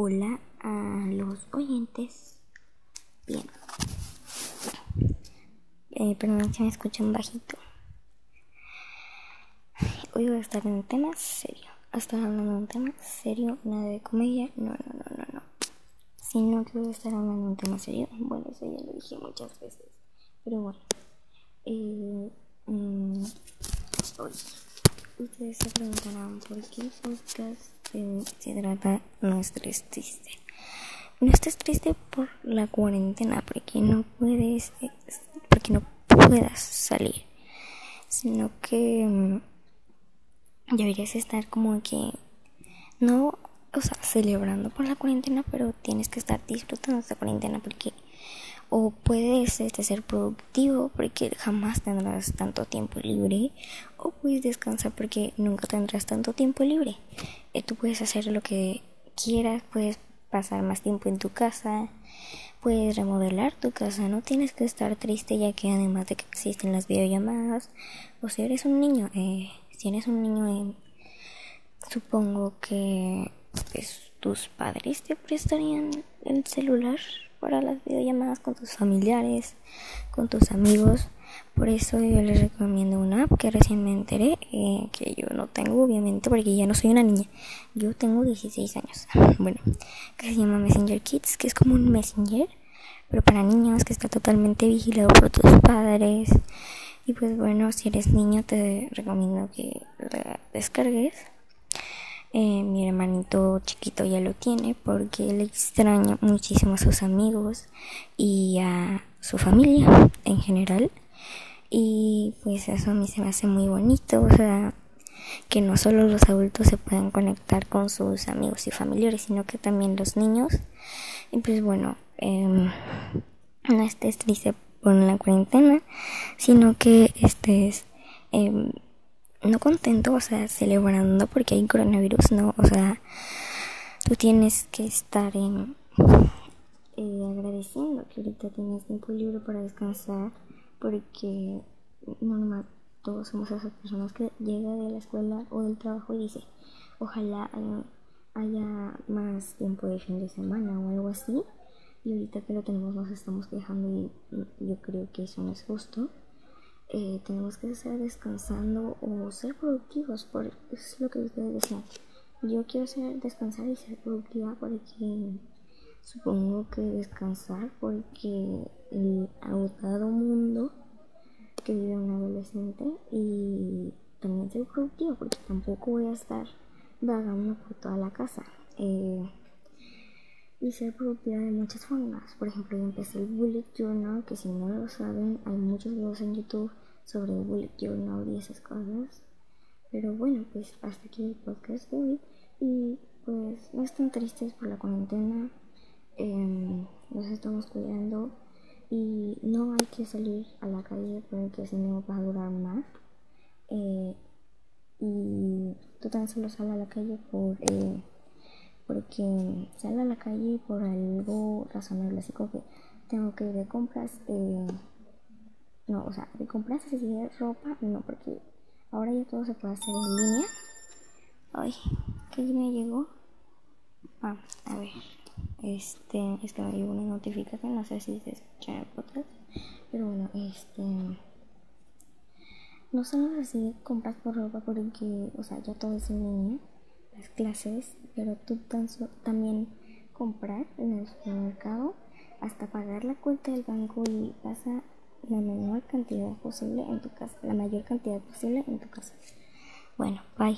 hola a los oyentes. Bien. Eh, perdón si me escuchan bajito. Hoy voy a estar en un tema serio. Hasta hablando de un tema serio, nada de comedia. No, no, no, no, no. Sino que voy a estar hablando de un tema serio. Bueno, eso ya lo dije muchas veces. Pero bueno. Eh, mm, hoy. Ustedes se preguntarán por qué podcast se trata no estés triste. No estés triste por la cuarentena, porque no puedes, porque no puedas salir, sino que mm, deberías estar como que no, o sea, celebrando por la cuarentena, pero tienes que estar disfrutando esta cuarentena porque o puedes este, ser productivo porque jamás tendrás tanto tiempo libre o puedes descansar porque nunca tendrás tanto tiempo libre. Eh, tú puedes hacer lo que quieras, puedes pasar más tiempo en tu casa, puedes remodelar tu casa, no tienes que estar triste ya que además de que existen las videollamadas o si eres un niño, eh, si eres un niño eh, supongo que pues, tus padres te prestarían el celular para las videollamadas con tus familiares, con tus amigos. Por eso yo les recomiendo una app que recién me enteré, eh, que yo no tengo obviamente porque ya no soy una niña. Yo tengo 16 años. Bueno, que se llama Messenger Kids, que es como un Messenger, pero para niños, que está totalmente vigilado por tus padres. Y pues bueno, si eres niño te recomiendo que la descargues. Eh, mi hermanito chiquito ya lo tiene porque él extraña muchísimo a sus amigos y a su familia en general. Y pues eso a mí se me hace muy bonito, o sea, que no solo los adultos se puedan conectar con sus amigos y familiares, sino que también los niños. Y pues bueno, eh, no estés triste por la cuarentena, sino que estés... Eh, no contento, o sea, celebrando porque hay coronavirus, no, o sea, tú tienes que estar eh, agradeciendo que ahorita tienes tiempo libre para descansar porque normal todos somos esas personas que llega de la escuela o del trabajo y dice ojalá haya, más tiempo de fin de semana o algo así y ahorita que lo tenemos nos estamos quejando y yo creo que eso no es justo eh, tenemos que estar descansando o ser productivos, por, es lo que ustedes decían. Yo quiero ser, descansar y ser productiva porque supongo que descansar porque el agotado mundo que vive un adolescente y también ser productiva porque tampoco voy a estar vagando por toda la casa. Eh, y ser productiva de muchas formas. Por ejemplo, yo empecé el Bullet Journal, que si no lo saben, hay muchos videos en YouTube sobre Bullet Journal y esas cosas. Pero bueno, pues hasta aquí el podcast de hoy. Y pues no están tristes por la cuarentena. Em, nos estamos cuidando y no hay que salir a la calle porque si no va a durar más. Eh, y tú también solo sal a la calle por eh, porque salgo a la calle por algo razonable, así como que tengo que ir de compras, eh, no, o sea, de compras así de ropa, no, porque ahora ya todo se puede hacer en línea. Ay, ¿qué me llegó? Ah, a ver, este, es que me llegó una notificación, no sé si se escucha en el pero bueno, este no solo así compras por ropa porque, o sea, ya todo es en línea las clases, pero tú también comprar en el supermercado hasta pagar la cuenta del banco y pasa la menor cantidad posible en tu casa, la mayor cantidad posible en tu casa. Bueno, bye.